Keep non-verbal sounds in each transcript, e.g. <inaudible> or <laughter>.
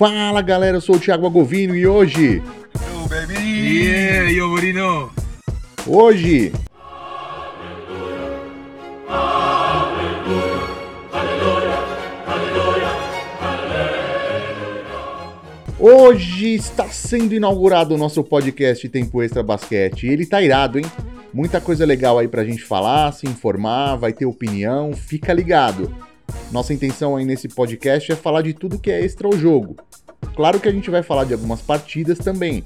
Fala galera, eu sou o Thiago Agovino e hoje. Yo, baby! Yeah, already know. Hoje. Hoje está sendo inaugurado o nosso podcast Tempo Extra Basquete. Ele tá irado, hein? Muita coisa legal aí pra gente falar, se informar, vai ter opinião, fica ligado. Nossa intenção aí nesse podcast é falar de tudo que é extra ao jogo. Claro que a gente vai falar de algumas partidas também,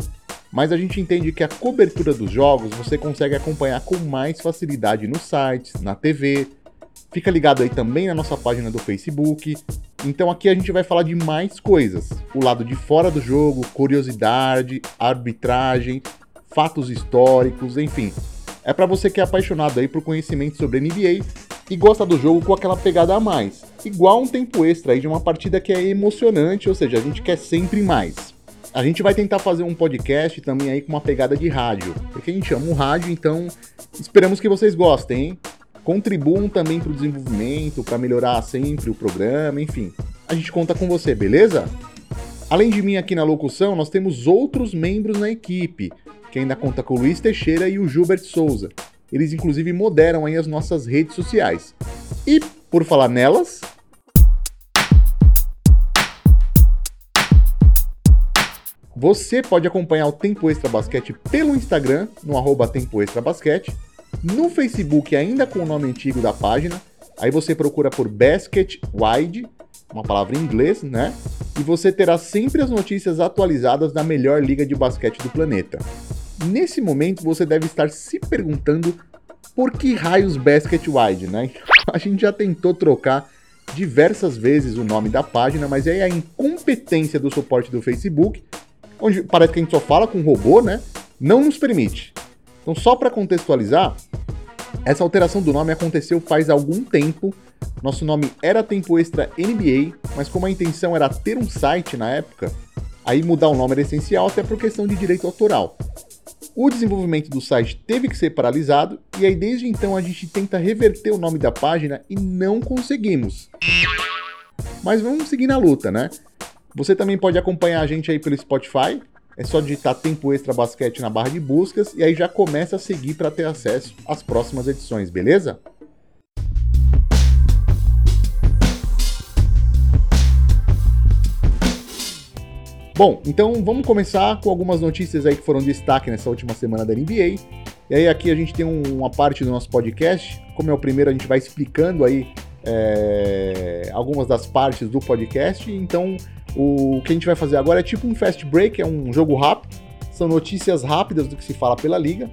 mas a gente entende que a cobertura dos jogos você consegue acompanhar com mais facilidade nos sites, na TV. Fica ligado aí também na nossa página do Facebook. Então aqui a gente vai falar de mais coisas: o lado de fora do jogo, curiosidade, arbitragem, fatos históricos, enfim. É para você que é apaixonado aí por conhecimento sobre NBA e gosta do jogo com aquela pegada a mais. Igual um tempo extra aí de uma partida que é emocionante, ou seja, a gente quer sempre mais. A gente vai tentar fazer um podcast também aí com uma pegada de rádio, porque a gente ama o rádio, então esperamos que vocês gostem, hein? Contribuam também para o desenvolvimento, para melhorar sempre o programa, enfim. A gente conta com você, beleza? Além de mim aqui na locução, nós temos outros membros na equipe, que ainda conta com o Luiz Teixeira e o Gilbert Souza. Eles inclusive moderam aí as nossas redes sociais. E por falar nelas, Você pode acompanhar o Tempo Extra Basquete pelo Instagram, no arroba Tempo Extra Basquete, no Facebook ainda com o nome antigo da página, aí você procura por Basket Wide, uma palavra em inglês, né? E você terá sempre as notícias atualizadas da melhor liga de basquete do planeta. Nesse momento você deve estar se perguntando por que raios Basket Wide, né? <laughs> A gente já tentou trocar diversas vezes o nome da página, mas aí a incompetência do suporte do Facebook, onde parece que a gente só fala com robô, né? Não nos permite. Então, só para contextualizar, essa alteração do nome aconteceu faz algum tempo. Nosso nome era Tempo Extra NBA, mas como a intenção era ter um site na época, aí mudar o nome era essencial até por questão de direito autoral. O desenvolvimento do site teve que ser paralisado e aí desde então a gente tenta reverter o nome da página e não conseguimos. Mas vamos seguir na luta, né? Você também pode acompanhar a gente aí pelo Spotify. É só digitar Tempo Extra Basquete na barra de buscas e aí já começa a seguir para ter acesso às próximas edições, beleza? Bom, então vamos começar com algumas notícias aí que foram destaque nessa última semana da NBA. E aí aqui a gente tem um, uma parte do nosso podcast. Como é o primeiro, a gente vai explicando aí é, algumas das partes do podcast. Então o que a gente vai fazer agora é tipo um fast break, é um jogo rápido. São notícias rápidas do que se fala pela liga.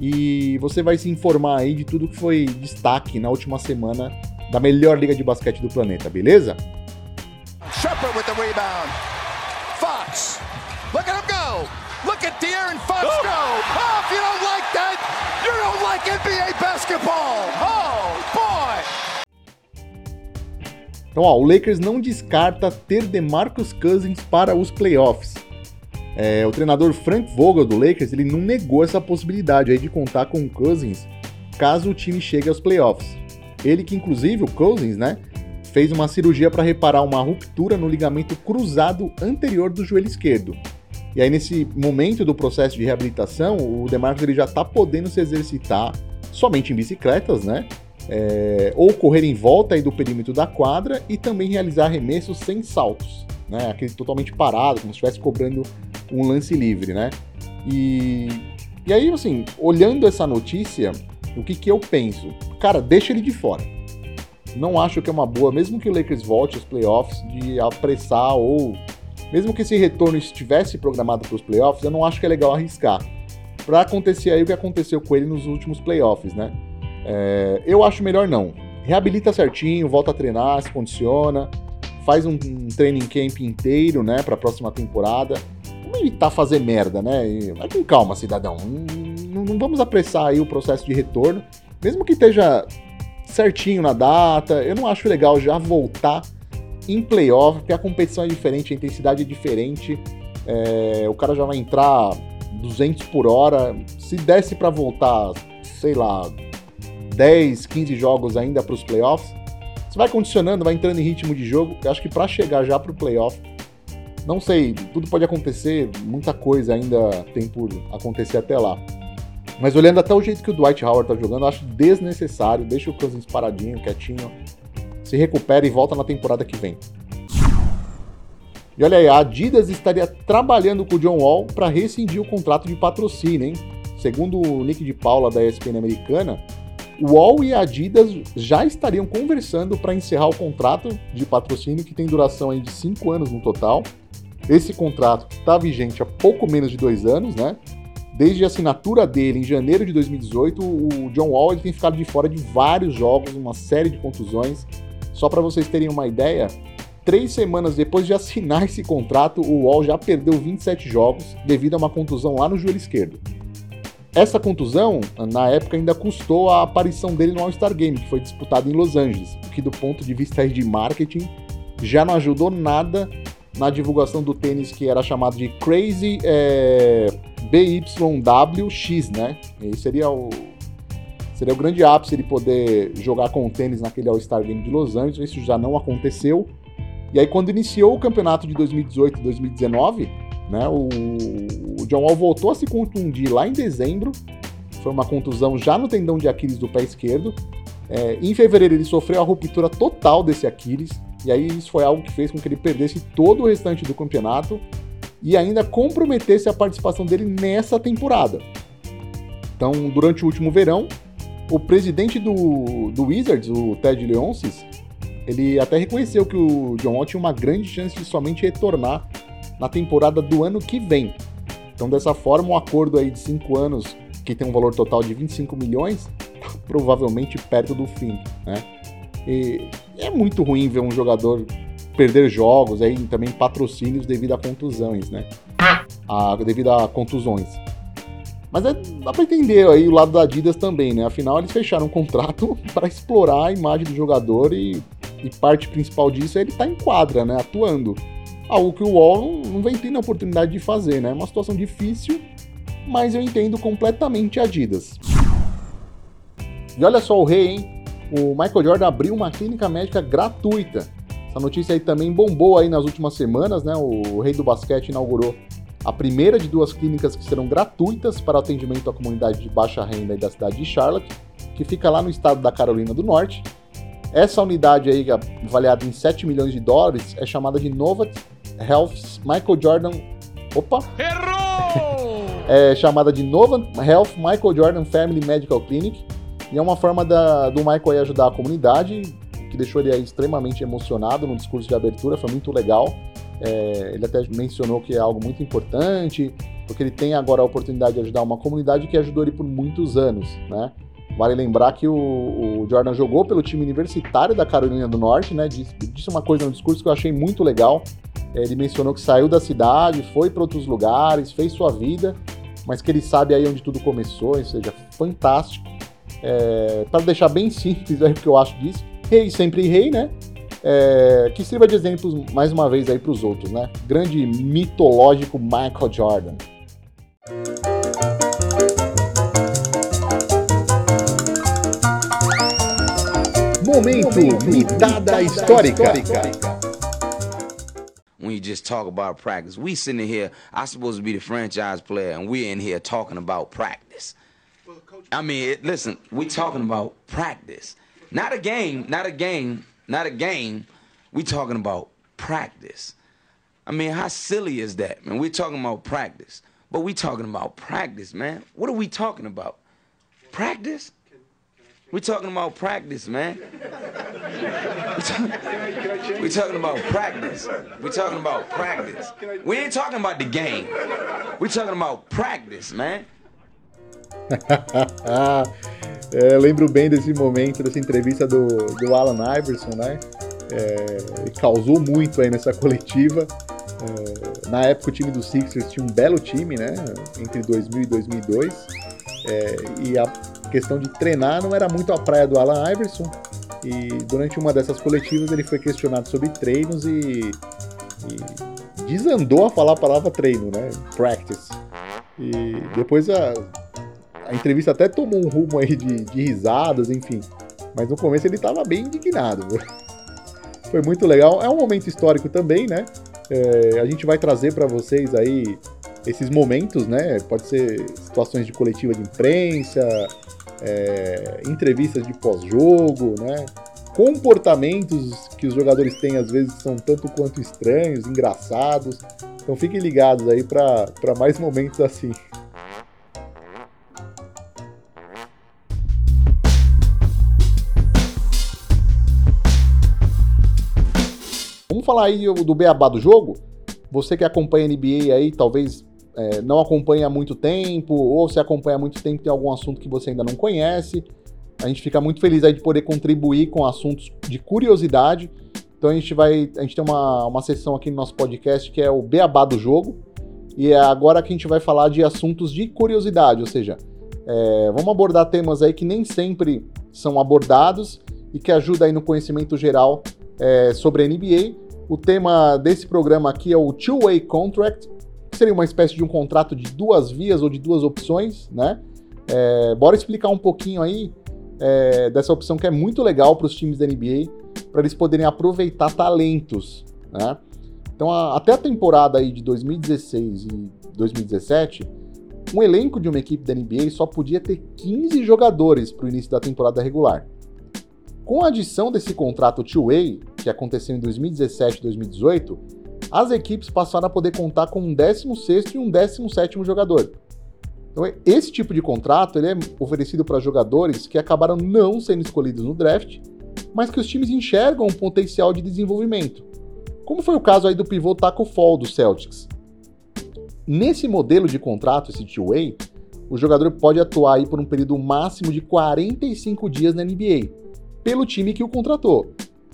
E você vai se informar aí de tudo que foi destaque na última semana da melhor liga de basquete do planeta, beleza? Shepard with the rebound. De'Aaron Fox go. Oh, if you don't like that, you don't like NBA basketball. Oh. Então, ó, o Lakers não descarta ter DeMarcus Cousins para os playoffs. É, o treinador Frank Vogel do Lakers ele não negou essa possibilidade aí de contar com o Cousins caso o time chegue aos playoffs. Ele que inclusive o Cousins, né, fez uma cirurgia para reparar uma ruptura no ligamento cruzado anterior do joelho esquerdo. E aí, nesse momento do processo de reabilitação, o DeMarcus ele já está podendo se exercitar somente em bicicletas, né? É, ou correr em volta aí do perímetro da quadra e também realizar arremessos sem saltos, né? Aquele totalmente parado, como se estivesse cobrando um lance livre, né? E, e aí, assim, olhando essa notícia, o que, que eu penso? Cara, deixa ele de fora não acho que é uma boa, mesmo que o Lakers volte aos playoffs, de apressar ou. Mesmo que esse retorno estivesse programado para os playoffs, eu não acho que é legal arriscar. Para acontecer aí o que aconteceu com ele nos últimos playoffs, né? É, eu acho melhor não. Reabilita certinho, volta a treinar, se condiciona, faz um, um training camp inteiro, né, para a próxima temporada. Vamos evitar fazer merda, né? E, vai com calma, cidadão. Não, não vamos apressar aí o processo de retorno, mesmo que esteja certinho na data. Eu não acho legal já voltar em playoff, porque a competição é diferente, a intensidade é diferente. É, o cara já vai entrar 200 por hora. Se desse para voltar, sei lá, 10, 15 jogos ainda para os playoffs, você vai condicionando, vai entrando em ritmo de jogo. Eu acho que para chegar já para o playoff, Não sei, tudo pode acontecer, muita coisa ainda tem por acontecer até lá. Mas olhando até o jeito que o Dwight Howard tá jogando, eu acho desnecessário. Deixa o Cousins paradinho, quietinho. Se recupera e volta na temporada que vem. E olha aí, a Adidas estaria trabalhando com o John Wall para rescindir o contrato de patrocínio, hein? Segundo o Nick de Paula da ESPN americana, o Wall e a Adidas já estariam conversando para encerrar o contrato de patrocínio que tem duração aí de 5 anos no total. Esse contrato está vigente há pouco menos de dois anos, né? Desde a assinatura dele em janeiro de 2018, o John Wall tem ficado de fora de vários jogos, uma série de contusões. Só para vocês terem uma ideia, três semanas depois de assinar esse contrato, o Wall já perdeu 27 jogos devido a uma contusão lá no joelho esquerdo. Essa contusão, na época, ainda custou a aparição dele no All-Star Game, que foi disputado em Los Angeles, o que do ponto de vista de marketing já não ajudou nada na divulgação do tênis que era chamado de Crazy é, BYWX, né? E seria o seria o grande ápice ele poder jogar com o tênis naquele All-Star Game de Los Angeles, isso já não aconteceu. E aí quando iniciou o campeonato de 2018 e 2019, né, o, o John Wall voltou a se contundir lá em dezembro, foi uma contusão já no tendão de Aquiles do pé esquerdo. É, em fevereiro ele sofreu a ruptura total desse Aquiles, e aí isso foi algo que fez com que ele perdesse todo o restante do campeonato e ainda comprometesse a participação dele nessa temporada. Então, durante o último verão, o presidente do, do Wizards, o Ted Leonsis, ele até reconheceu que o John Wall tinha uma grande chance de somente retornar na temporada do ano que vem. Então, dessa forma, um acordo aí de 5 anos, que tem um valor total de 25 milhões, provavelmente perto do fim, né? E é muito ruim ver um jogador perder jogos, aí também patrocínios devido a contusões, né? A, devido a contusões. Mas é, dá pra entender aí o lado da Adidas também, né? Afinal, eles fecharam um contrato <laughs> para explorar a imagem do jogador e, e parte principal disso é ele estar tá em quadra, né? Atuando. Algo que o Wall não, vem tendo a oportunidade de fazer, né? É uma situação difícil, mas eu entendo completamente a Adidas. E olha só o rei, hein? O Michael Jordan abriu uma clínica médica gratuita. Essa notícia aí também bombou aí nas últimas semanas, né? O rei do basquete inaugurou a primeira de duas clínicas que serão gratuitas para atendimento à comunidade de baixa renda da cidade de Charlotte, que fica lá no estado da Carolina do Norte. Essa unidade aí, avaliada em 7 milhões de dólares, é chamada de Nova Health Michael Jordan. Opa! Errou! <laughs> é chamada de Nova Health Michael Jordan Family Medical Clinic. E é uma forma da, do Michael ajudar a comunidade, que deixou ele extremamente emocionado no discurso de abertura, foi muito legal. É, ele até mencionou que é algo muito importante, porque ele tem agora a oportunidade de ajudar uma comunidade que ajudou ele por muitos anos, né? Vale lembrar que o, o Jordan jogou pelo time universitário da Carolina do Norte, né? Disse, disse uma coisa no discurso que eu achei muito legal. Ele mencionou que saiu da cidade, foi para outros lugares, fez sua vida, mas que ele sabe aí onde tudo começou, ou seja, fantástico. É, para deixar bem <laughs> simples aí o que eu acho disso, rei sempre rei, né? É, que sirva de exemplos mais uma vez aí para os outros, né? Grande mitológico Michael Jordan. Momento Mitada Histórica. When you just talk about practice, we sitting here, I supposed to be the franchise player, and we're in here talking about practice. I mean, it, listen, we talking about practice, not a game, not a game, not a game. We talking about practice. I mean, how silly is that, man? We're talking about practice, but we talking about practice, man. What are we talking about? Practice? We're talking about practice, man. We're talking about practice. We're talking about practice. We ain't talking about the game. We're talking about practice, man. <laughs> é, lembro bem desse momento, dessa entrevista do, do Alan Iverson, né? É, causou muito aí nessa <laughs> coletiva. É, na época o time do Sixers tinha um belo time, né? Entre 2000 e 2002. É, e a questão de treinar não era muito a praia do Alan Iverson. E durante uma dessas coletivas ele foi questionado sobre treinos e, e desandou a falar a palavra treino, né? Practice. E depois a, a entrevista até tomou um rumo aí de, de risadas, enfim. Mas no começo ele estava bem indignado. Foi muito legal. É um momento histórico também, né? É, a gente vai trazer para vocês aí esses momentos, né? Pode ser situações de coletiva de imprensa, é, entrevistas de pós-jogo, né? Comportamentos que os jogadores têm às vezes são tanto quanto estranhos, engraçados. Então fiquem ligados aí para mais momentos assim. Falar aí do beabá do jogo? Você que acompanha NBA aí, talvez é, não acompanha há muito tempo, ou se acompanha há muito tempo tem algum assunto que você ainda não conhece. A gente fica muito feliz aí de poder contribuir com assuntos de curiosidade. Então a gente vai. A gente tem uma, uma sessão aqui no nosso podcast que é o Beabá do Jogo. E é agora que a gente vai falar de assuntos de curiosidade, ou seja, é, vamos abordar temas aí que nem sempre são abordados e que ajudam aí no conhecimento geral é, sobre a NBA. O tema desse programa aqui é o Two-Way Contract, que seria uma espécie de um contrato de duas vias ou de duas opções, né? É, bora explicar um pouquinho aí é, dessa opção que é muito legal para os times da NBA, para eles poderem aproveitar talentos, né? Então, a, até a temporada aí de 2016 e 2017, um elenco de uma equipe da NBA só podia ter 15 jogadores para o início da temporada regular. Com a adição desse contrato two-way, que aconteceu em 2017 e 2018, as equipes passaram a poder contar com um 16º e um 17º jogador. Então, esse tipo de contrato ele é oferecido para jogadores que acabaram não sendo escolhidos no draft, mas que os times enxergam um potencial de desenvolvimento. Como foi o caso aí do pivô Taco Fall do Celtics. Nesse modelo de contrato, esse two-way, o jogador pode atuar aí por um período máximo de 45 dias na NBA, pelo time que o contratou.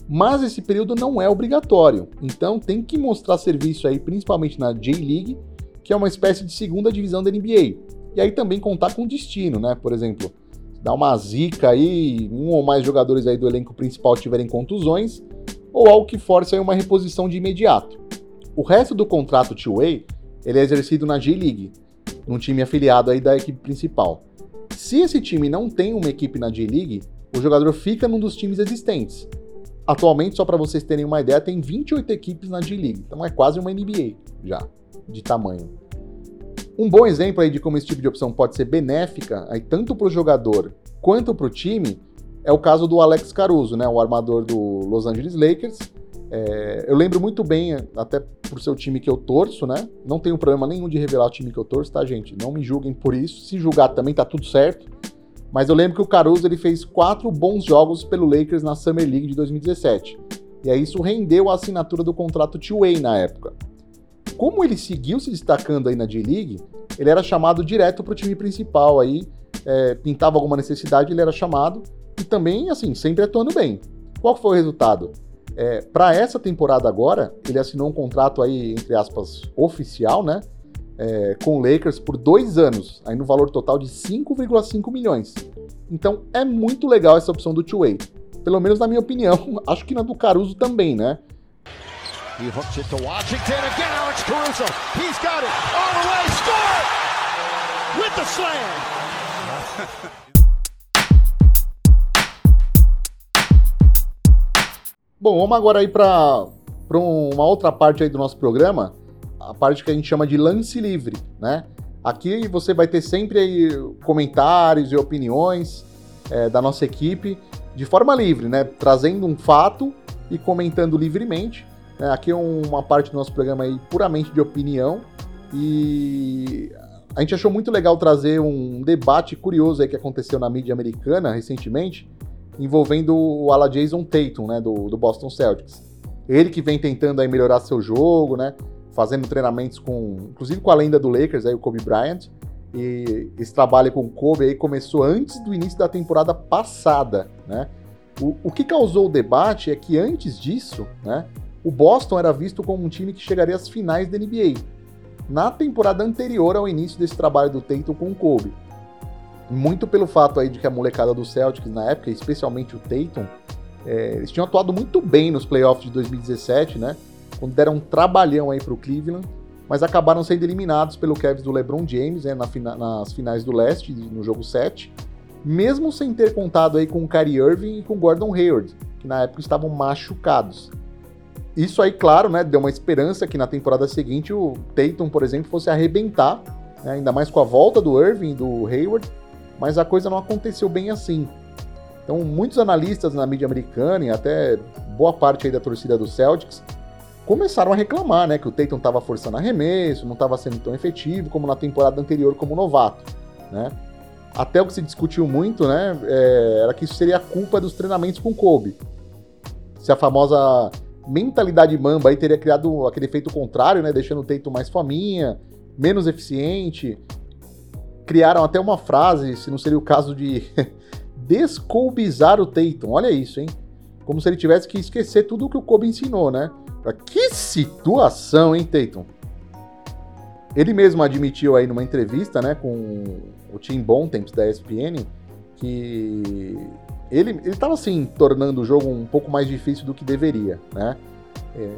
Mas esse período não é obrigatório, então tem que mostrar serviço aí, principalmente na J-League, que é uma espécie de segunda divisão da NBA. E aí também contar com destino, né? Por exemplo, dar uma zica aí, um ou mais jogadores aí do elenco principal tiverem contusões, ou algo que force aí uma reposição de imediato. O resto do contrato two-way, ele é exercido na J-League, num time afiliado aí da equipe principal. Se esse time não tem uma equipe na J-League, o jogador fica num dos times existentes. Atualmente, só para vocês terem uma ideia, tem 28 equipes na G-League, então é quase uma NBA já, de tamanho. Um bom exemplo aí de como esse tipo de opção pode ser benéfica, aí tanto para o jogador quanto para o time, é o caso do Alex Caruso, né, o armador do Los Angeles Lakers. É, eu lembro muito bem, até por ser o time que eu torço, né? Não tenho problema nenhum de revelar o time que eu torço, tá, gente? Não me julguem por isso. Se julgar também tá tudo certo. Mas eu lembro que o Caruso ele fez quatro bons jogos pelo Lakers na Summer League de 2017. E aí isso rendeu a assinatura do contrato two-way na época. Como ele seguiu se destacando aí na J-League, ele era chamado direto para o time principal aí, é, pintava alguma necessidade, ele era chamado e também, assim, sempre atuando bem. Qual foi o resultado? É, para essa temporada agora, ele assinou um contrato aí, entre aspas, oficial, né? É, com o Lakers por dois anos, aí no valor total de 5,5 milhões. Então é muito legal essa opção do two-way. Pelo menos na minha opinião, <laughs> acho que na do Caruso também, né? He hooks it to Washington again, Alex Caruso. He's got it all the way, score with the slam. Bom, vamos agora aí para uma outra parte aí do nosso programa a parte que a gente chama de lance livre, né? Aqui você vai ter sempre comentários e opiniões é, da nossa equipe de forma livre, né? Trazendo um fato e comentando livremente. É, aqui é uma parte do nosso programa aí puramente de opinião e a gente achou muito legal trazer um debate curioso aí que aconteceu na mídia americana recentemente, envolvendo o ala Jason Tatum, né, do, do Boston Celtics. Ele que vem tentando aí melhorar seu jogo, né? Fazendo treinamentos com, inclusive com a lenda do Lakers, aí, o Kobe Bryant. E esse trabalho com o Kobe aí começou antes do início da temporada passada, né? O, o que causou o debate é que antes disso, né, o Boston era visto como um time que chegaria às finais da NBA, na temporada anterior ao início desse trabalho do Tatum com o Kobe. Muito pelo fato aí de que a molecada do Celtics na época, especialmente o Tatum, é, eles tinham atuado muito bem nos playoffs de 2017, né? Quando deram um trabalhão aí pro Cleveland, mas acabaram sendo eliminados pelo Cavs do LeBron James né, na nas finais do leste, no jogo 7, mesmo sem ter contado aí com o Kyrie Irving e com o Gordon Hayward, que na época estavam machucados. isso aí, claro, né, deu uma esperança que na temporada seguinte o Tatum, por exemplo, fosse arrebentar, né, ainda mais com a volta do Irving, do Hayward, mas a coisa não aconteceu bem assim. Então, muitos analistas na mídia americana e até boa parte aí da torcida do Celtics começaram a reclamar, né, que o Tatum estava forçando arremesso, não estava sendo tão efetivo como na temporada anterior como novato, né? Até o que se discutiu muito, né, é, era que isso seria culpa dos treinamentos com Kobe. Se a famosa mentalidade mamba aí teria criado aquele efeito contrário, né, deixando o Tatum mais faminha, menos eficiente. Criaram até uma frase, se não seria o caso de <laughs> descolbizar o Tatum. Olha isso, hein? Como se ele tivesse que esquecer tudo o que o Kobe ensinou, né? Que situação, hein, Tatum? Ele mesmo admitiu aí numa entrevista, né, com o Tim Bontemps da ESPN, que ele estava assim tornando o jogo um pouco mais difícil do que deveria, né? É,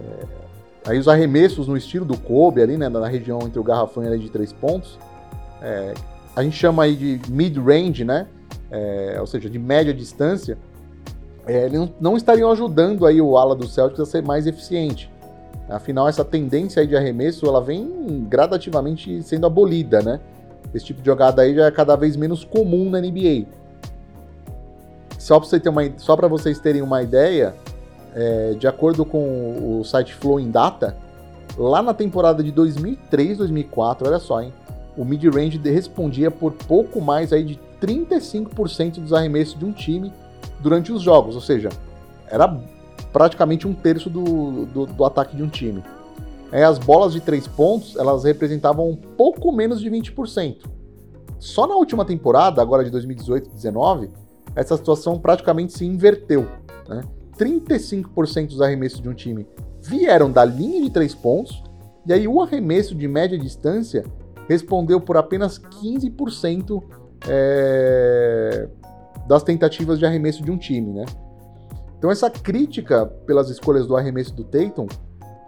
aí os arremessos no estilo do Kobe ali, né, na região entre o garrafão e a de três pontos, é, a gente chama aí de mid-range, né? É, ou seja, de média distância, é, eles não estariam ajudando aí o ala do Celtics a ser mais eficiente. Afinal, essa tendência aí de arremesso, ela vem gradativamente sendo abolida, né? Esse tipo de jogada aí já é cada vez menos comum na NBA. Só para você ter vocês terem uma ideia, é, de acordo com o site Flowing Data, lá na temporada de 2003, 2004, olha só, hein? O mid-range respondia por pouco mais aí de 35% dos arremessos de um time durante os jogos, ou seja, era praticamente um terço do, do, do ataque de um time. É, as bolas de três pontos, elas representavam um pouco menos de 20%. Só na última temporada, agora de 2018-19, essa situação praticamente se inverteu. Né? 35% dos arremessos de um time vieram da linha de três pontos, e aí o arremesso de média distância respondeu por apenas 15% é, das tentativas de arremesso de um time, né? Então essa crítica pelas escolhas do arremesso do Tatum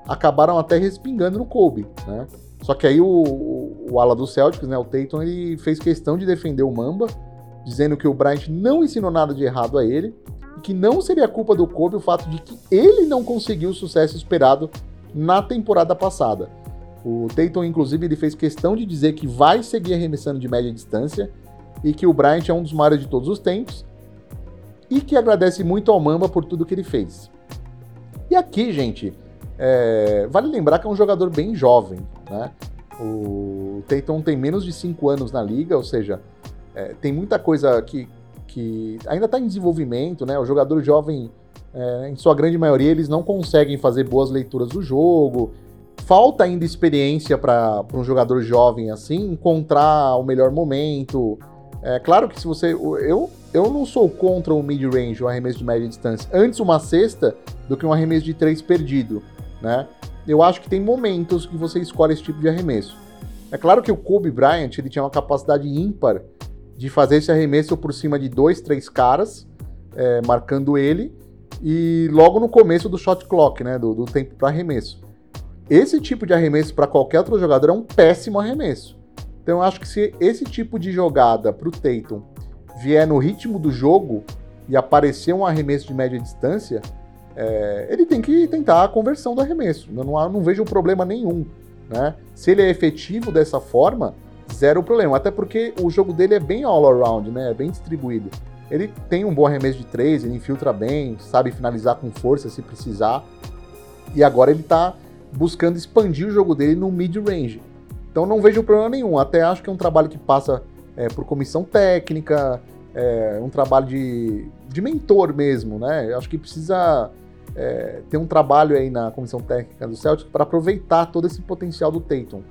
acabaram até respingando no Kobe, né? Só que aí o, o, o ala do Celtics, né, o Tatum, ele fez questão de defender o Mamba, dizendo que o Bryant não ensinou nada de errado a ele e que não seria culpa do Kobe o fato de que ele não conseguiu o sucesso esperado na temporada passada. O Tatum, inclusive, ele fez questão de dizer que vai seguir arremessando de média distância e que o Bryant é um dos maiores de todos os tempos e que agradece muito ao Mamba por tudo que ele fez. E aqui, gente, é, vale lembrar que é um jogador bem jovem, né? O Tatum tem menos de 5 anos na liga, ou seja, é, tem muita coisa que, que ainda está em desenvolvimento, né? O jogador jovem, é, em sua grande maioria, eles não conseguem fazer boas leituras do jogo. Falta ainda experiência para um jogador jovem assim encontrar o melhor momento, é claro que se você. Eu, eu não sou contra o mid-range, o arremesso de média distância. Antes uma cesta do que um arremesso de três perdido, né? Eu acho que tem momentos que você escolhe esse tipo de arremesso. É claro que o Kobe Bryant ele tinha uma capacidade ímpar de fazer esse arremesso por cima de dois, três caras, é, marcando ele, e logo no começo do shot clock, né, do, do tempo para arremesso. Esse tipo de arremesso para qualquer outro jogador é um péssimo arremesso. Então eu acho que se esse tipo de jogada para o Tatum vier no ritmo do jogo e aparecer um arremesso de média distância, é, ele tem que tentar a conversão do arremesso. Eu não, não vejo problema nenhum. Né? Se ele é efetivo dessa forma, zero problema. Até porque o jogo dele é bem all around, né? É bem distribuído. Ele tem um bom arremesso de três, ele infiltra bem, sabe finalizar com força se precisar. E agora ele está buscando expandir o jogo dele no mid-range. Então não vejo problema nenhum. Até acho que é um trabalho que passa é, por comissão técnica, é um trabalho de, de mentor mesmo, né? Acho que precisa é, ter um trabalho aí na comissão técnica do Celtic para aproveitar todo esse potencial do Tatum.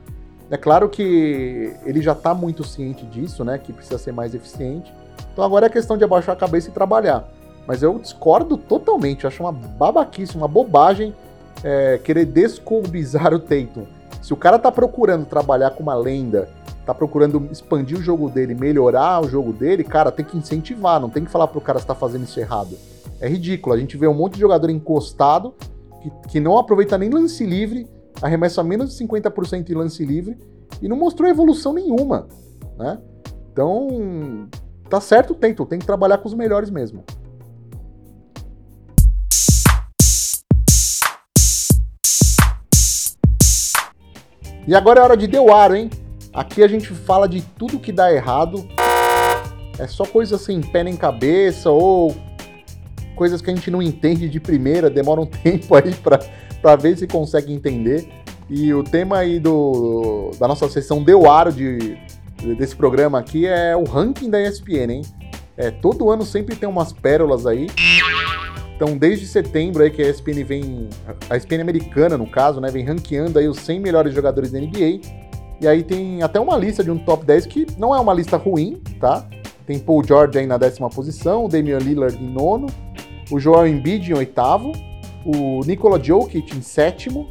É claro que ele já está muito ciente disso, né? Que precisa ser mais eficiente. Então agora é questão de abaixar a cabeça e trabalhar. Mas eu discordo totalmente. Acho uma babaquice, uma bobagem é, querer descolbizar o Tatum. Se o cara tá procurando trabalhar com uma lenda, tá procurando expandir o jogo dele, melhorar o jogo dele, cara, tem que incentivar, não tem que falar pro cara se tá fazendo isso errado. É ridículo. A gente vê um monte de jogador encostado que, que não aproveita nem lance livre, arremessa menos de 50% em lance livre e não mostrou evolução nenhuma, né? Então, tá certo, tem, tem que trabalhar com os melhores mesmo. E agora é hora de deu aro, hein? Aqui a gente fala de tudo que dá errado. É só coisa assim, pé nem cabeça ou coisas que a gente não entende de primeira, demora um <laughs> tempo aí para ver se consegue entender. E o tema aí do, da nossa sessão deu aro de, desse programa aqui é o ranking da ESPN, hein? É, todo ano sempre tem umas pérolas aí. Então, desde setembro aí que a ESPN vem, a ESPN americana no caso, né, vem ranqueando aí os 100 melhores jogadores da NBA. E aí tem até uma lista de um top 10 que não é uma lista ruim, tá? Tem Paul George aí na décima posição, o Damian Lillard em nono, o Joel Embiid em oitavo, o Nikola Jokic em sétimo,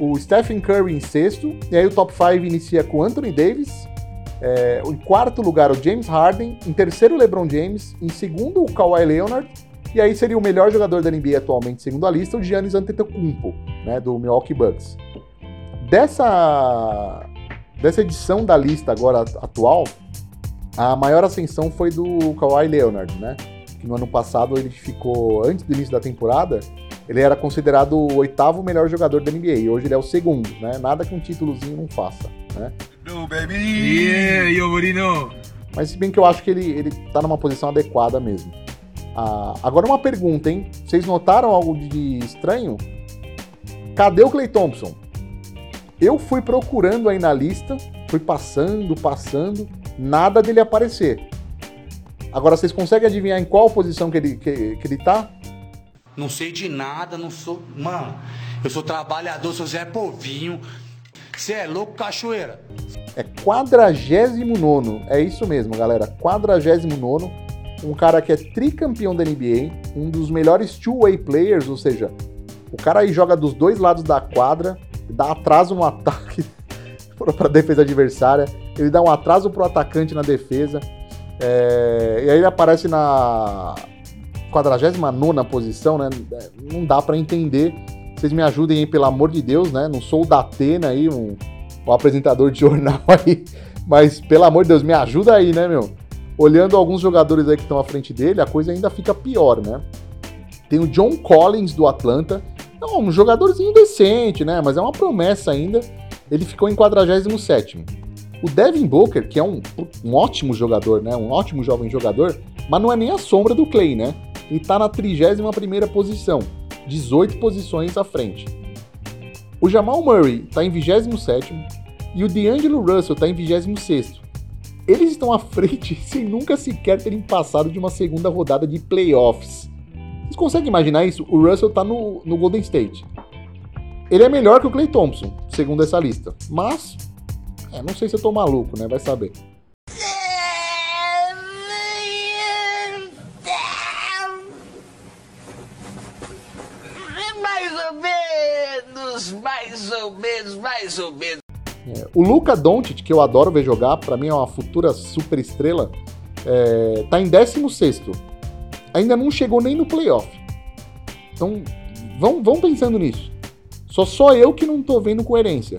o Stephen Curry em sexto, e aí o top 5 inicia com Anthony Davis, é, em quarto lugar, o James Harden. Em terceiro, o LeBron James. Em segundo, o Kawhi Leonard. E aí seria o melhor jogador da NBA atualmente, segundo a lista, o Giannis Antetokounmpo, né, do Milwaukee Bucks. Dessa, dessa edição da lista agora atual, a maior ascensão foi do Kawhi Leonard, né? Que no ano passado ele ficou, antes do início da temporada, ele era considerado o oitavo melhor jogador da NBA. E hoje ele é o segundo, né? Nada que um títulozinho não faça, né? No, baby! Yeah, yo! Mas se bem que eu acho que ele, ele tá numa posição adequada mesmo. Ah, agora uma pergunta, hein? Vocês notaram algo de estranho? Cadê o Clay Thompson? Eu fui procurando aí na lista, fui passando, passando, nada dele aparecer. Agora vocês conseguem adivinhar em qual posição que ele, que, que ele tá? Não sei de nada, não sou. Mano, eu sou trabalhador, sou Zé Povinho, você é louco, cachoeira? É 49. É isso mesmo, galera. 49. Um cara que é tricampeão da NBA, um dos melhores two-way players, ou seja, o cara aí joga dos dois lados da quadra, dá atraso no ataque <laughs> para a defesa adversária, ele dá um atraso para o atacante na defesa, é... e aí ele aparece na 49 posição, né? Não dá para entender vocês me ajudem aí, pelo amor de Deus, né? Não sou o da Atena aí, um, um apresentador de jornal <laughs> aí, mas pelo amor de Deus, me ajuda aí, né, meu? Olhando alguns jogadores aí que estão à frente dele, a coisa ainda fica pior, né? Tem o John Collins do Atlanta, é um jogadorzinho decente, né? Mas é uma promessa ainda. Ele ficou em 47. O Devin Booker, que é um, um ótimo jogador, né? Um ótimo jovem jogador, mas não é nem a sombra do Clay, né? Ele tá na 31 primeira posição. 18 posições à frente. O Jamal Murray está em 27 e o D'Angelo Russell está em 26. Eles estão à frente <laughs> sem nunca sequer terem passado de uma segunda rodada de playoffs. Vocês conseguem imaginar isso? O Russell está no, no Golden State. Ele é melhor que o Clay Thompson, segundo essa lista. Mas, é, não sei se eu tô maluco, né? Vai saber. mais ou menos, mais ou menos. O Luca Doncic, que eu adoro ver jogar, para mim é uma futura super estrela, é, tá em 16 Ainda não chegou nem no playoff. Então, vão, vão pensando nisso. Só só eu que não tô vendo coerência.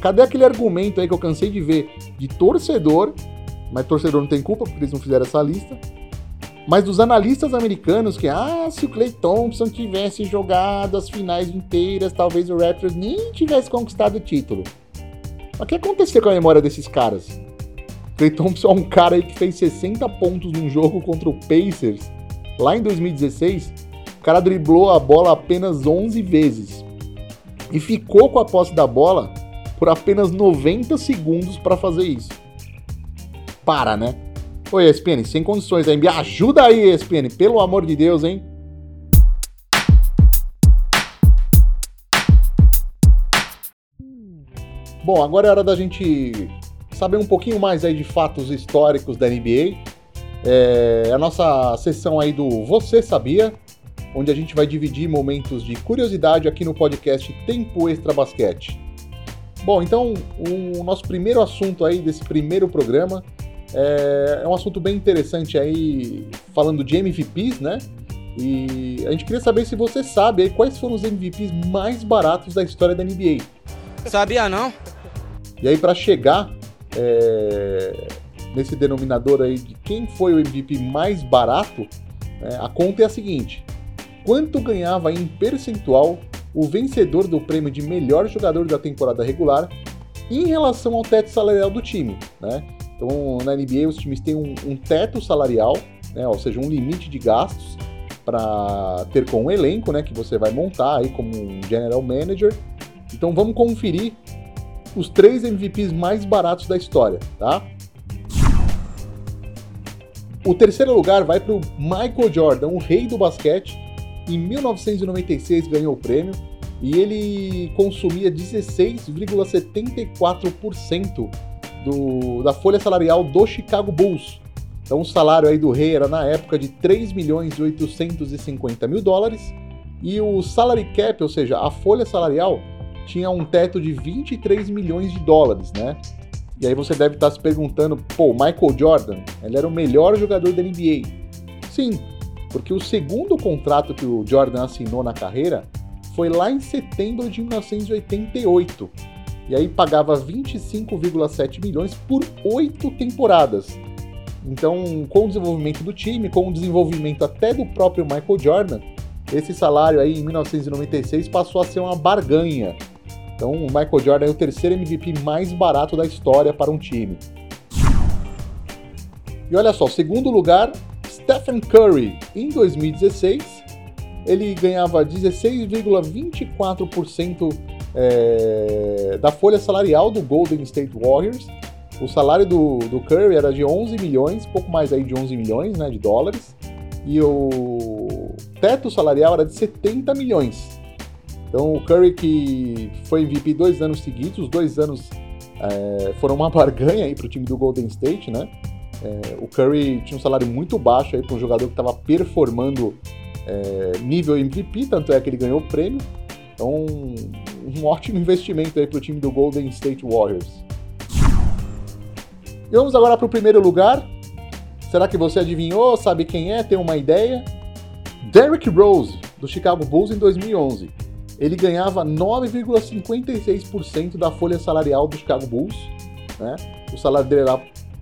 Cadê aquele argumento aí que eu cansei de ver de torcedor, mas torcedor não tem culpa porque eles não fizeram essa lista, mas dos analistas americanos que, ah, se o Clay Thompson tivesse jogado as finais inteiras, talvez o Raptors nem tivesse conquistado o título. Mas o que aconteceu com a memória desses caras? Clay Thompson é um cara aí que fez 60 pontos num jogo contra o Pacers lá em 2016. O cara driblou a bola apenas 11 vezes e ficou com a posse da bola por apenas 90 segundos para fazer isso. Para, né? Oi, ESPN, sem condições aí. Me ajuda aí, ESPN, pelo amor de Deus, hein? Bom, agora é hora da gente saber um pouquinho mais aí de fatos históricos da NBA. É a nossa sessão aí do Você Sabia, onde a gente vai dividir momentos de curiosidade aqui no podcast Tempo Extra Basquete. Bom, então o nosso primeiro assunto aí desse primeiro programa é, é um assunto bem interessante aí, falando de MVPs, né? E a gente queria saber se você sabe aí quais foram os MVPs mais baratos da história da NBA. Sabia não? E aí, para chegar é, nesse denominador aí de quem foi o MVP mais barato, é, a conta é a seguinte: quanto ganhava em percentual o vencedor do prêmio de melhor jogador da temporada regular em relação ao teto salarial do time, né? Então, na NBA, os times têm um, um teto salarial, né? ou seja, um limite de gastos para ter com o elenco, né? Que você vai montar aí como um general manager. Então, vamos conferir os três MVPs mais baratos da história, tá? O terceiro lugar vai para o Michael Jordan, o rei do basquete. Em 1996 ganhou o prêmio e ele consumia 16,74% do, da folha salarial do Chicago Bulls. Então o salário aí do rei era na época de 3 milhões e 850 mil dólares e o salary cap, ou seja, a folha salarial, tinha um teto de 23 milhões de dólares, né? E aí você deve estar se perguntando, pô, Michael Jordan, ele era o melhor jogador da NBA. Sim, porque o segundo contrato que o Jordan assinou na carreira foi lá em setembro de 1988. E aí pagava 25,7 milhões por oito temporadas. Então, com o desenvolvimento do time, com o desenvolvimento até do próprio Michael Jordan, esse salário aí em 1996 passou a ser uma barganha então, o Michael Jordan é o terceiro MVP mais barato da história para um time. E olha só, segundo lugar, Stephen Curry, em 2016, ele ganhava 16,24% é, da folha salarial do Golden State Warriors. O salário do, do Curry era de 11 milhões, pouco mais aí de 11 milhões né, de dólares. E o teto salarial era de 70 milhões. Então o Curry que foi MVP dois anos seguidos, os dois anos é, foram uma <laughs> barganha aí para o time do Golden State, né? É, o Curry tinha um salário muito baixo aí para um jogador que estava performando é, nível MVP, tanto é que ele ganhou o prêmio. Então um ótimo <laughs> investimento aí para o time do Golden State Warriors. E vamos agora para o primeiro lugar. Será que você adivinhou? Sabe quem é? Tem uma ideia? Derrick Rose, do Chicago Bulls em 2011 ele ganhava 9,56% da folha salarial do Chicago Bulls. Né? O salário dele era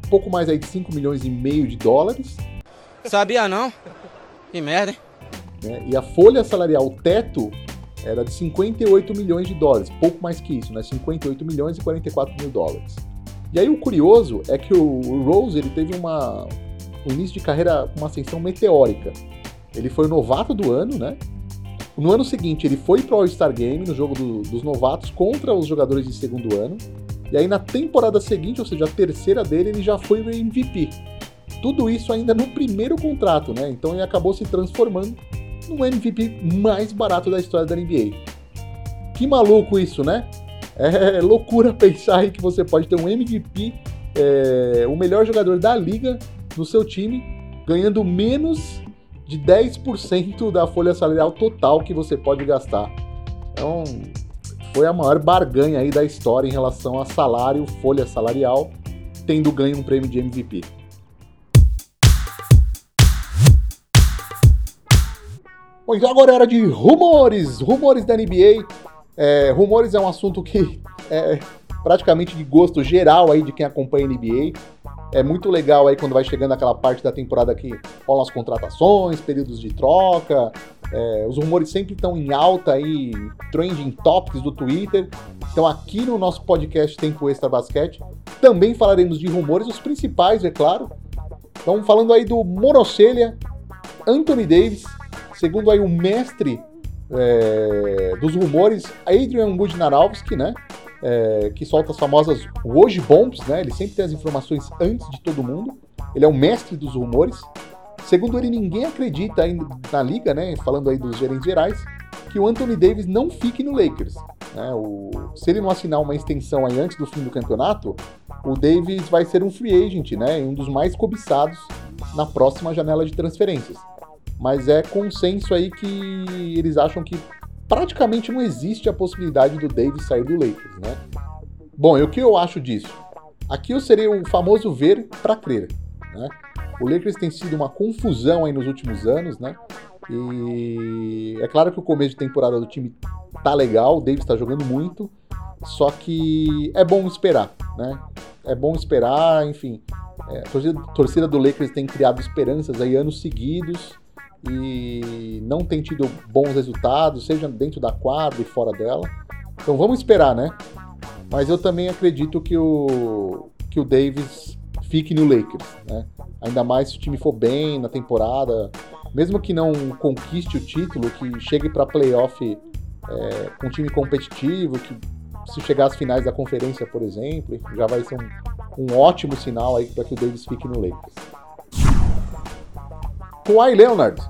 pouco mais aí de 5 milhões e meio de dólares. Sabia não? Que merda, hein? Né? E a folha salarial, teto, era de 58 milhões de dólares, pouco mais que isso, né? 58 milhões e 44 mil dólares. E aí o curioso é que o Rose ele teve uma, um início de carreira com uma ascensão meteórica. Ele foi o novato do ano, né? No ano seguinte, ele foi pro All-Star Game, no jogo do, dos novatos, contra os jogadores de segundo ano. E aí, na temporada seguinte, ou seja, a terceira dele, ele já foi o MVP. Tudo isso ainda no primeiro contrato, né? Então ele acabou se transformando no MVP mais barato da história da NBA. Que maluco isso, né? É loucura <laughs> pensar que você pode ter um MVP, é, o melhor jogador da liga no seu time, ganhando menos de 10% da folha salarial total que você pode gastar. Então, foi a maior barganha aí da história em relação a salário, folha salarial, tendo ganho um prêmio de MVP. Bom, então agora é hora de rumores, rumores da NBA. É, rumores é um assunto que é praticamente de gosto geral aí de quem acompanha a NBA. É muito legal aí quando vai chegando aquela parte da temporada que rolam as contratações, períodos de troca. É, os rumores sempre estão em alta aí, trending topics do Twitter. Então aqui no nosso podcast Tempo Extra Basquete também falaremos de rumores, os principais, é claro. Então falando aí do Monocelha, Anthony Davis, segundo aí o mestre é, dos rumores, Adrian Wojnarowski, né? É, que solta as famosas Woj Bombs, né? Ele sempre tem as informações antes de todo mundo. Ele é o mestre dos rumores. Segundo ele, ninguém acredita ainda na liga, né? Falando aí dos gerentes gerais, que o Anthony Davis não fique no Lakers. Né? O, se ele não assinar uma extensão aí antes do fim do campeonato, o Davis vai ser um free agent, né? Um dos mais cobiçados na próxima janela de transferências. Mas é consenso aí que eles acham que praticamente não existe a possibilidade do Davis sair do Lakers, né? Bom, e o que eu acho disso? Aqui eu serei o famoso ver para crer, né? O Lakers tem sido uma confusão aí nos últimos anos, né? E é claro que o começo de temporada do time tá legal, o Davis tá jogando muito, só que é bom esperar, né? É bom esperar, enfim. É, a torcida, a torcida do Lakers tem criado esperanças aí anos seguidos e não tem tido bons resultados, seja dentro da quadra e fora dela. Então vamos esperar, né? Mas eu também acredito que o, que o Davis fique no Lakers, né? Ainda mais se o time for bem na temporada, mesmo que não conquiste o título, que chegue para playoff é, com um time competitivo, que se chegar às finais da conferência, por exemplo, já vai ser um, um ótimo sinal aí para que o Davis fique no Lakers. Kawhi Leonard,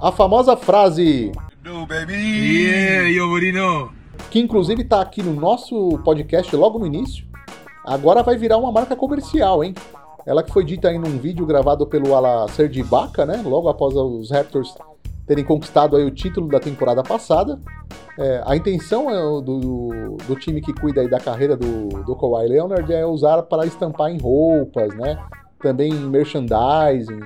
a famosa frase No, baby. Yeah, yo, que inclusive está aqui no nosso podcast logo no início, agora vai virar uma marca comercial, hein? Ela que foi dita aí num vídeo gravado pelo Ala Serge Ibaka, né? Logo após os Raptors terem conquistado aí o título da temporada passada. É, a intenção é do, do, time que cuida aí da carreira do, do Kawhi Leonard é usar para estampar em roupas, né? Também em merchandising.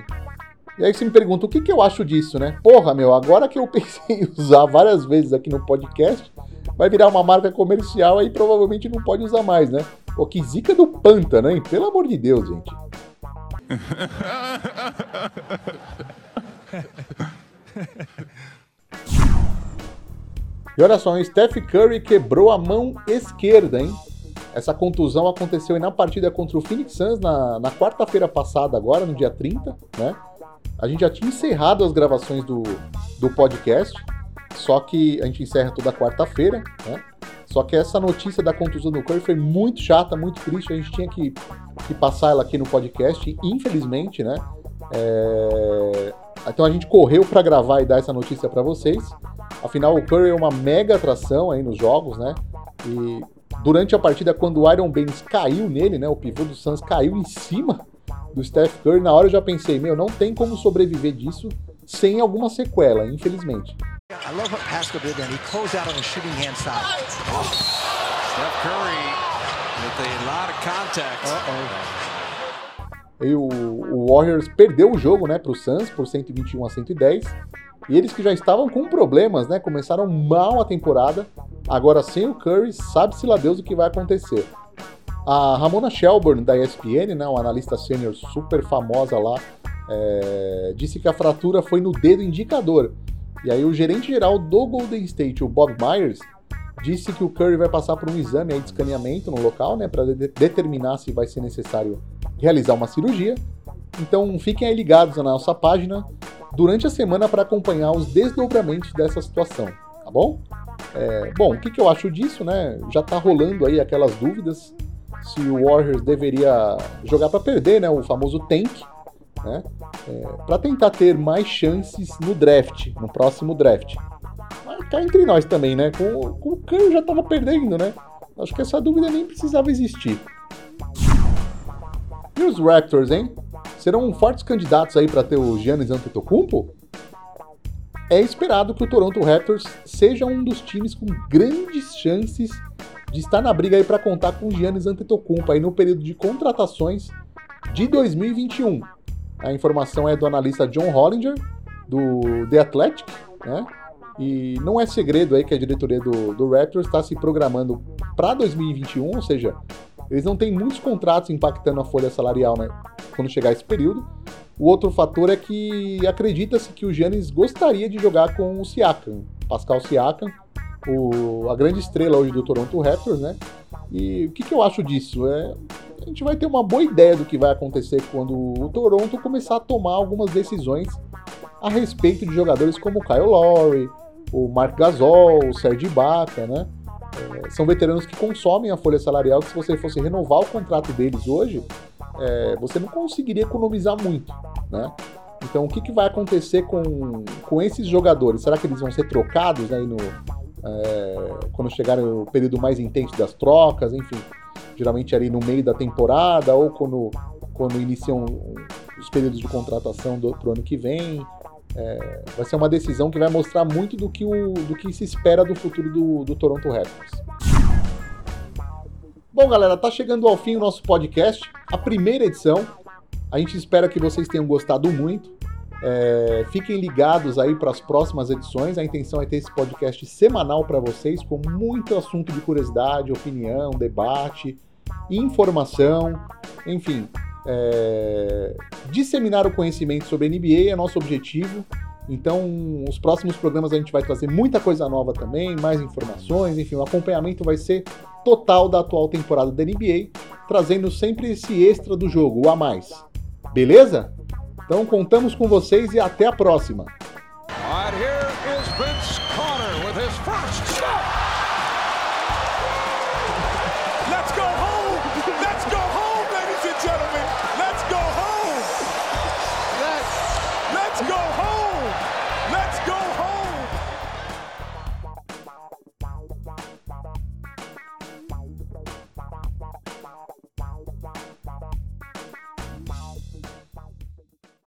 E aí você me pergunta, o que, que eu acho disso, né? Porra, meu, agora que eu <laughs> pensei em usar várias vezes aqui no podcast, vai virar uma marca comercial aí provavelmente não pode usar mais, né? Pô, que zica do pântano, hein? Pelo amor de Deus, gente. E olha só, o Steph Curry quebrou a mão esquerda, hein? Essa contusão aconteceu na partida contra o Phoenix Suns na, na quarta-feira passada, agora, no dia 30, né? A gente já tinha encerrado as gravações do, do podcast, só que a gente encerra toda quarta-feira, né? Só que essa notícia da contusão do Curry foi muito chata, muito triste. A gente tinha que, que passar ela aqui no podcast, infelizmente, né? É... Então a gente correu para gravar e dar essa notícia para vocês. Afinal, o Curry é uma mega atração aí nos jogos, né? E durante a partida, quando o Iron Baines caiu nele, né? O pivô do Suns caiu em cima do Steph Curry. Na hora eu já pensei, meu, não tem como sobreviver disso sem alguma sequela, infelizmente. I love what Pascal did then. He closed out on the shooting hand side. Steph Curry with a lot of contact. E o, o Warriors perdeu o jogo, né, pro Suns por 121 a 110. E eles que já estavam com problemas, né, começaram mal a temporada. Agora sem o Curry, sabe-se lá Deus o que vai acontecer. A Ramona Shelburne da ESPN, né, uma analista sênior super famosa lá, é, disse que a fratura foi no dedo indicador e aí o gerente geral do Golden State, o Bob Myers, disse que o Curry vai passar por um exame de escaneamento no local, né, para de determinar se vai ser necessário realizar uma cirurgia. Então fiquem aí ligados na nossa página durante a semana para acompanhar os desdobramentos dessa situação, tá bom? É, bom, o que, que eu acho disso, né? Já tá rolando aí aquelas dúvidas se o Warriors deveria jogar para perder, né? O famoso tank, né? É, para tentar ter mais chances no draft, no próximo draft. Mas cá entre nós também, né? Com, com o Curry já tava perdendo, né? Acho que essa dúvida nem precisava existir. E os Raptors, hein? Serão fortes candidatos aí para ter o Giannis Antetokounmpo? É esperado que o Toronto Raptors seja um dos times com grandes chances de estar na briga aí para contar com Giannis Antetokounmpo aí no período de contratações de 2021. A informação é do analista John Hollinger, do The Athletic, né? E não é segredo aí que a diretoria do, do Raptors está se programando para 2021, ou seja, eles não têm muitos contratos impactando a folha salarial né, quando chegar esse período. O outro fator é que acredita-se que o Giannis gostaria de jogar com o Siakam, Pascal Siakam, o, a grande estrela hoje do Toronto Raptors, né? E o que, que eu acho disso? É, a gente vai ter uma boa ideia do que vai acontecer quando o Toronto começar a tomar algumas decisões a respeito de jogadores como o Kyle Lowry, o Mark Gasol, o Serge Ibaka, né? É, são veteranos que consomem a folha salarial que se você fosse renovar o contrato deles hoje, é, você não conseguiria economizar muito, né? Então, o que, que vai acontecer com, com esses jogadores? Será que eles vão ser trocados aí no, é, quando chegar o período mais intenso das trocas, enfim, geralmente ali no meio da temporada ou quando, quando iniciam os períodos de contratação do, pro ano que vem. É, vai ser uma decisão que vai mostrar muito do que, o, do que se espera do futuro do, do Toronto Raptors. Bom, galera, tá chegando ao fim o nosso podcast, a primeira edição. A gente espera que vocês tenham gostado muito. É, fiquem ligados aí para as próximas edições. A intenção é ter esse podcast semanal para vocês, com muito assunto de curiosidade, opinião, debate, informação, enfim. É, disseminar o conhecimento sobre NBA é nosso objetivo Então, os próximos programas a gente vai trazer muita coisa nova também, mais informações, enfim, o acompanhamento vai ser total da atual temporada da NBA, trazendo sempre esse extra do jogo, o a mais. Beleza? Então contamos com vocês e até a próxima.